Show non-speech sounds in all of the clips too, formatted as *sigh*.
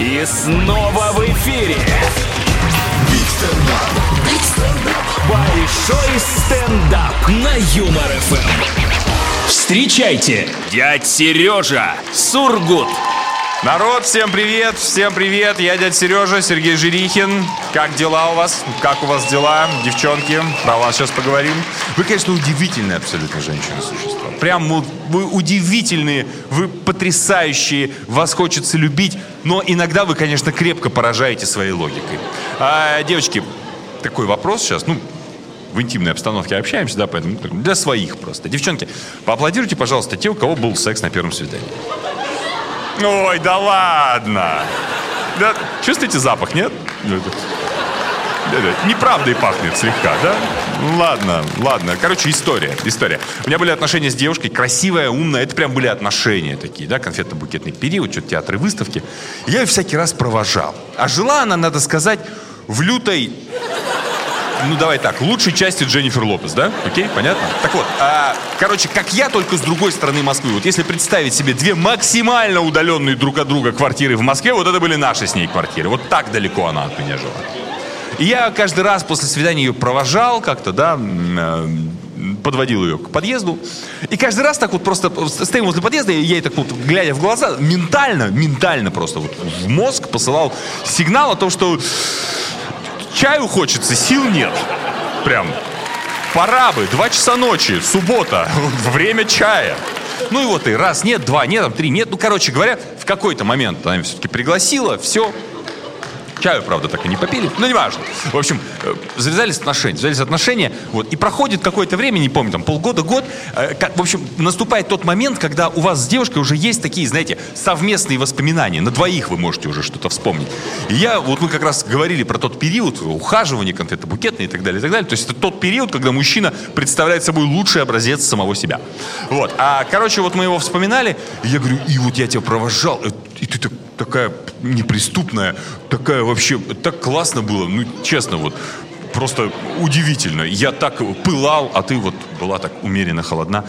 И снова в эфире. Большой стендап на Юмор ФМ. Встречайте, дядь Сережа Сургут. Народ, всем привет, всем привет, я дядя Сережа, Сергей Жирихин. Как дела у вас? Как у вас дела, девчонки? Про вас сейчас поговорим. Вы, конечно, удивительные абсолютно женщины-существа. Прям вот вы удивительные, вы потрясающие, вас хочется любить, но иногда вы, конечно, крепко поражаете своей логикой. А, девочки, такой вопрос сейчас, ну, в интимной обстановке общаемся, да, поэтому для своих просто. Девчонки, поаплодируйте, пожалуйста, те, у кого был секс на первом свидании. Ой, да ладно. Да, чувствуете запах, нет? Неправдой пахнет слегка, да? Ладно, ладно. Короче, история, история. У меня были отношения с девушкой, красивая, умная. Это прям были отношения такие, да, конфетно-букетный период, что-то театры, выставки. Я ее всякий раз провожал. А жила она, надо сказать, в лютой ну давай так, лучшей части Дженнифер Лопес, да? Окей, понятно? Так вот, а, короче, как я, только с другой стороны Москвы. Вот если представить себе две максимально удаленные друг от друга квартиры в Москве, вот это были наши с ней квартиры. Вот так далеко она от меня жила. И я каждый раз после свидания ее провожал как-то, да, э, подводил ее к подъезду. И каждый раз так вот просто стоим возле подъезда, и я ей так вот, глядя в глаза, ментально, ментально просто вот в мозг посылал сигнал о том, что чаю хочется, сил нет. Прям. Пора бы, два часа ночи, суббота, *laughs* время чая. Ну и вот и раз, нет, два, нет, там три, нет. Ну, короче говоря, в какой-то момент она все-таки пригласила, все, Чаю, правда, так и не попили, но неважно. В общем, э, завязались отношения, завязались отношения, вот, и проходит какое-то время, не помню, там, полгода, год, э, как, в общем, наступает тот момент, когда у вас с девушкой уже есть такие, знаете, совместные воспоминания, на двоих вы можете уже что-то вспомнить. И я, вот мы как раз говорили про тот период ухаживания, конфетно-букетные и так далее, и так далее, то есть это тот период, когда мужчина представляет собой лучший образец самого себя. Вот, а, короче, вот мы его вспоминали, и я говорю, и вот я тебя провожал, э, и ты так такая неприступная, такая вообще, так классно было, ну, честно, вот, просто удивительно. Я так пылал, а ты вот была так умеренно холодна.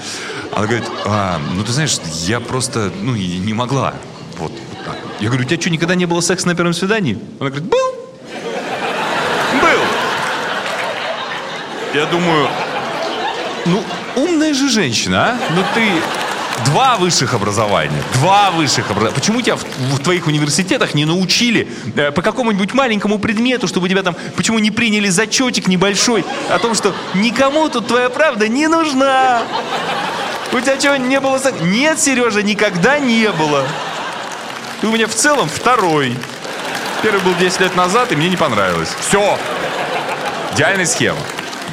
Она говорит, а, ну, ты знаешь, я просто, ну, не могла. Вот, вот так. Я говорю, у тебя что, никогда не было секса на первом свидании? Она говорит, был. Был. Я думаю, ну, умная же женщина, а? Ну, ты Два высших образования. Два высших образования. Почему тебя в, в твоих университетах не научили э, по какому-нибудь маленькому предмету, чтобы тебя там... Почему не приняли зачетик небольшой о том, что никому тут твоя правда не нужна? У тебя что, не было... Нет, Сережа, никогда не было. Ты у меня в целом второй. Первый был 10 лет назад, и мне не понравилось. Все. Идеальная схема.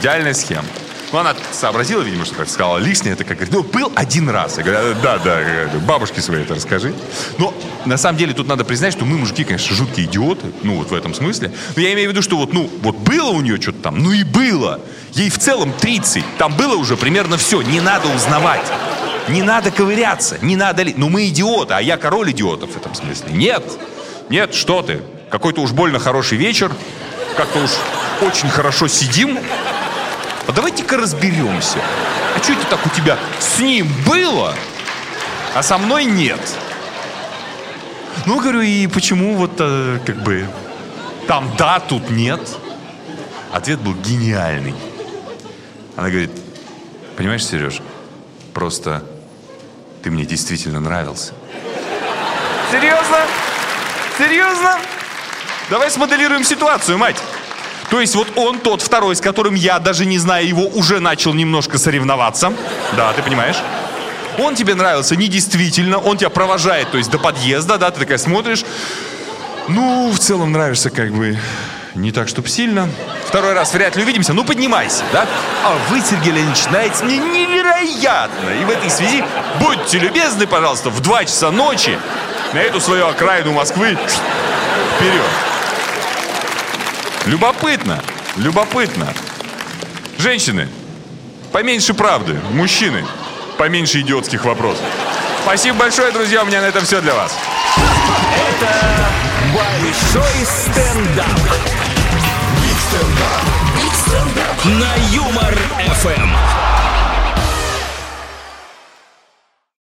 Идеальная схема. Ну, она сообразила, видимо, что как сказала лишнее, это как говорит, ну, был один раз. Я говорю, да, да, бабушке своей это расскажи. Но на самом деле тут надо признать, что мы, мужики, конечно, жуткие идиоты, ну, вот в этом смысле. Но я имею в виду, что вот, ну, вот было у нее что-то там, ну и было. Ей в целом 30, там было уже примерно все, не надо узнавать. Не надо ковыряться, не надо ли... Ну, мы идиоты, а я король идиотов в этом смысле. Нет, нет, что ты. Какой-то уж больно хороший вечер, как-то уж очень хорошо сидим, а давайте-ка разберемся. А что это так у тебя с ним было, а со мной нет? Ну, говорю, и почему вот э, как бы там да, тут нет? Ответ был гениальный. Она говорит, понимаешь, Сереж, просто ты мне действительно нравился. Серьезно? Серьезно? Давай смоделируем ситуацию, мать. То есть вот он тот второй, с которым я, даже не зная его, уже начал немножко соревноваться. Да, ты понимаешь? Он тебе нравился недействительно, он тебя провожает, то есть до подъезда, да, ты такая смотришь. Ну, в целом нравишься как бы не так, чтоб сильно. Второй раз вряд ли увидимся, ну поднимайся, да? А вы, Сергей Леонидович, знаете, мне невероятно. И в этой связи будьте любезны, пожалуйста, в два часа ночи на эту свою окраину Москвы вперед. Любопытно, любопытно. Женщины, поменьше правды. Мужчины, поменьше идиотских вопросов. Спасибо большое, друзья. У меня на этом все для вас. Это большой стендап. Big stand-up. На Юмор FM.